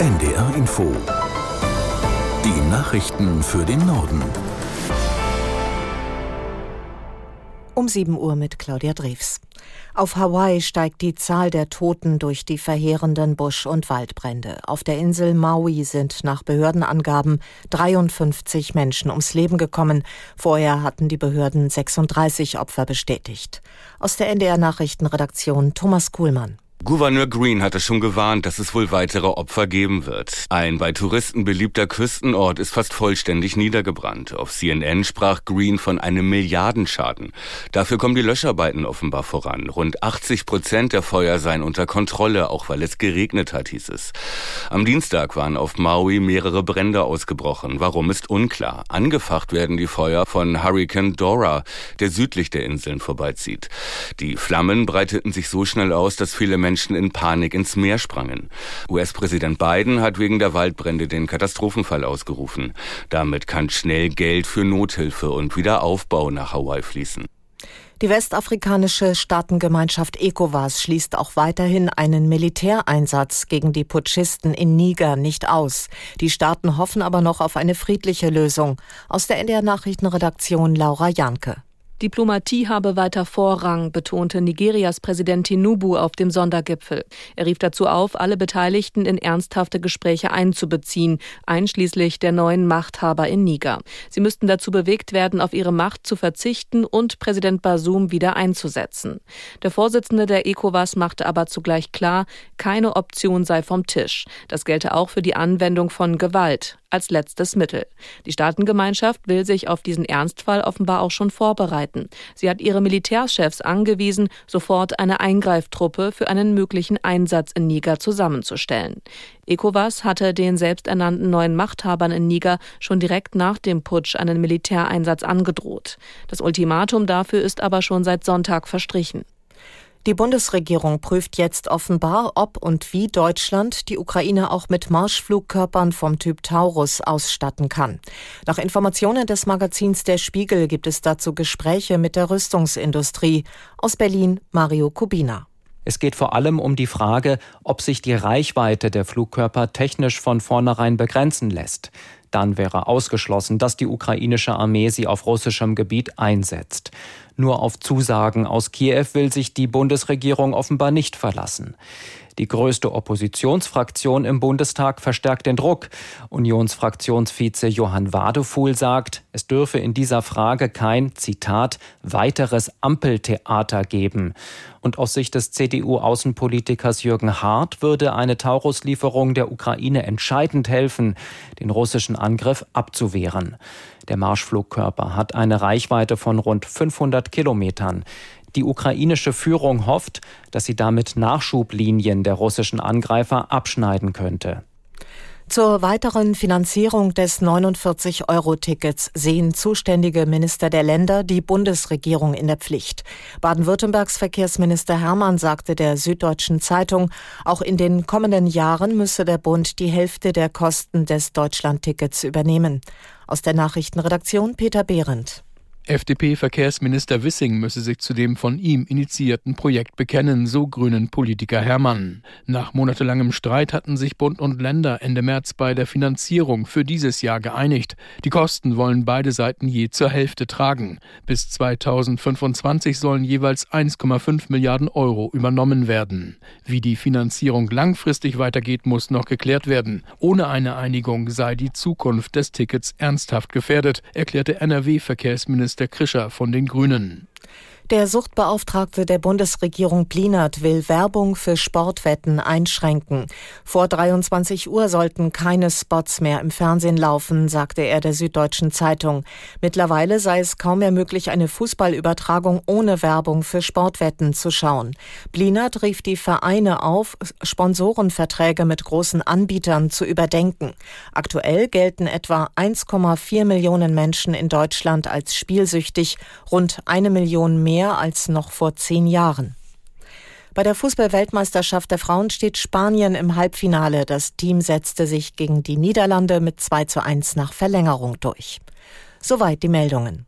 NDR Info. Die Nachrichten für den Norden. Um 7 Uhr mit Claudia Drews. Auf Hawaii steigt die Zahl der Toten durch die verheerenden Busch- und Waldbrände. Auf der Insel Maui sind nach Behördenangaben 53 Menschen ums Leben gekommen. Vorher hatten die Behörden 36 Opfer bestätigt. Aus der NDR Nachrichtenredaktion Thomas Kuhlmann. Gouverneur Green hatte schon gewarnt, dass es wohl weitere Opfer geben wird. Ein bei Touristen beliebter Küstenort ist fast vollständig niedergebrannt. Auf CNN sprach Green von einem Milliardenschaden. Dafür kommen die Löscharbeiten offenbar voran. Rund 80 Prozent der Feuer seien unter Kontrolle, auch weil es geregnet hat, hieß es. Am Dienstag waren auf Maui mehrere Brände ausgebrochen. Warum ist unklar. Angefacht werden die Feuer von Hurricane Dora, der südlich der Inseln vorbeizieht. Die Flammen breiteten sich so schnell aus, dass viele Menschen Menschen in Panik ins Meer sprangen. US-Präsident Biden hat wegen der Waldbrände den Katastrophenfall ausgerufen. Damit kann schnell Geld für Nothilfe und Wiederaufbau nach Hawaii fließen. Die westafrikanische Staatengemeinschaft ECOWAS schließt auch weiterhin einen Militäreinsatz gegen die Putschisten in Niger nicht aus. Die Staaten hoffen aber noch auf eine friedliche Lösung. Aus der NDR Nachrichtenredaktion Laura Janke. Diplomatie habe weiter Vorrang, betonte Nigerias Präsident Tinubu auf dem Sondergipfel. Er rief dazu auf, alle Beteiligten in ernsthafte Gespräche einzubeziehen, einschließlich der neuen Machthaber in Niger. Sie müssten dazu bewegt werden, auf ihre Macht zu verzichten und Präsident Basum wieder einzusetzen. Der Vorsitzende der ECOWAS machte aber zugleich klar, keine Option sei vom Tisch. Das gelte auch für die Anwendung von Gewalt als letztes Mittel. Die Staatengemeinschaft will sich auf diesen Ernstfall offenbar auch schon vorbereiten. Sie hat ihre Militärchefs angewiesen, sofort eine Eingreiftruppe für einen möglichen Einsatz in Niger zusammenzustellen. ECOWAS hatte den selbsternannten neuen Machthabern in Niger schon direkt nach dem Putsch einen Militäreinsatz angedroht. Das Ultimatum dafür ist aber schon seit Sonntag verstrichen. Die Bundesregierung prüft jetzt offenbar, ob und wie Deutschland die Ukraine auch mit Marschflugkörpern vom Typ Taurus ausstatten kann. Nach Informationen des Magazins Der Spiegel gibt es dazu Gespräche mit der Rüstungsindustrie. Aus Berlin Mario Kubina. Es geht vor allem um die Frage, ob sich die Reichweite der Flugkörper technisch von vornherein begrenzen lässt. Dann wäre ausgeschlossen, dass die ukrainische Armee sie auf russischem Gebiet einsetzt. Nur auf Zusagen aus Kiew will sich die Bundesregierung offenbar nicht verlassen. Die größte Oppositionsfraktion im Bundestag verstärkt den Druck. Unionsfraktionsvize Johann Wadefuhl sagt, es dürfe in dieser Frage kein, Zitat, weiteres Ampeltheater geben. Und aus Sicht des CDU-Außenpolitikers Jürgen Hart würde eine Tauruslieferung der Ukraine entscheidend helfen, den russischen Angriff abzuwehren. Der Marschflugkörper hat eine Reichweite von rund 500 Kilometern. Die ukrainische Führung hofft, dass sie damit Nachschublinien der russischen Angreifer abschneiden könnte. Zur weiteren Finanzierung des 49-Euro-Tickets sehen zuständige Minister der Länder die Bundesregierung in der Pflicht. Baden-Württembergs Verkehrsminister Hermann sagte der Süddeutschen Zeitung, auch in den kommenden Jahren müsse der Bund die Hälfte der Kosten des Deutschland-Tickets übernehmen. Aus der Nachrichtenredaktion Peter Behrendt. FDP-Verkehrsminister Wissing müsse sich zu dem von ihm initiierten Projekt bekennen, so grünen Politiker Hermann. Nach monatelangem Streit hatten sich Bund und Länder Ende März bei der Finanzierung für dieses Jahr geeinigt. Die Kosten wollen beide Seiten je zur Hälfte tragen. Bis 2025 sollen jeweils 1,5 Milliarden Euro übernommen werden. Wie die Finanzierung langfristig weitergeht, muss noch geklärt werden. Ohne eine Einigung sei die Zukunft des Tickets ernsthaft gefährdet, erklärte NRW-Verkehrsminister Krischer von den Grünen. Der Suchtbeauftragte der Bundesregierung Blinert will Werbung für Sportwetten einschränken. Vor 23 Uhr sollten keine Spots mehr im Fernsehen laufen, sagte er der Süddeutschen Zeitung. Mittlerweile sei es kaum mehr möglich, eine Fußballübertragung ohne Werbung für Sportwetten zu schauen. Blinert rief die Vereine auf, Sponsorenverträge mit großen Anbietern zu überdenken. Aktuell gelten etwa 1,4 Millionen Menschen in Deutschland als spielsüchtig, rund eine Million mehr mehr als noch vor zehn Jahren. Bei der Fußballweltmeisterschaft der Frauen steht Spanien im Halbfinale. Das Team setzte sich gegen die Niederlande mit 2 zu 1 nach Verlängerung durch. Soweit die Meldungen.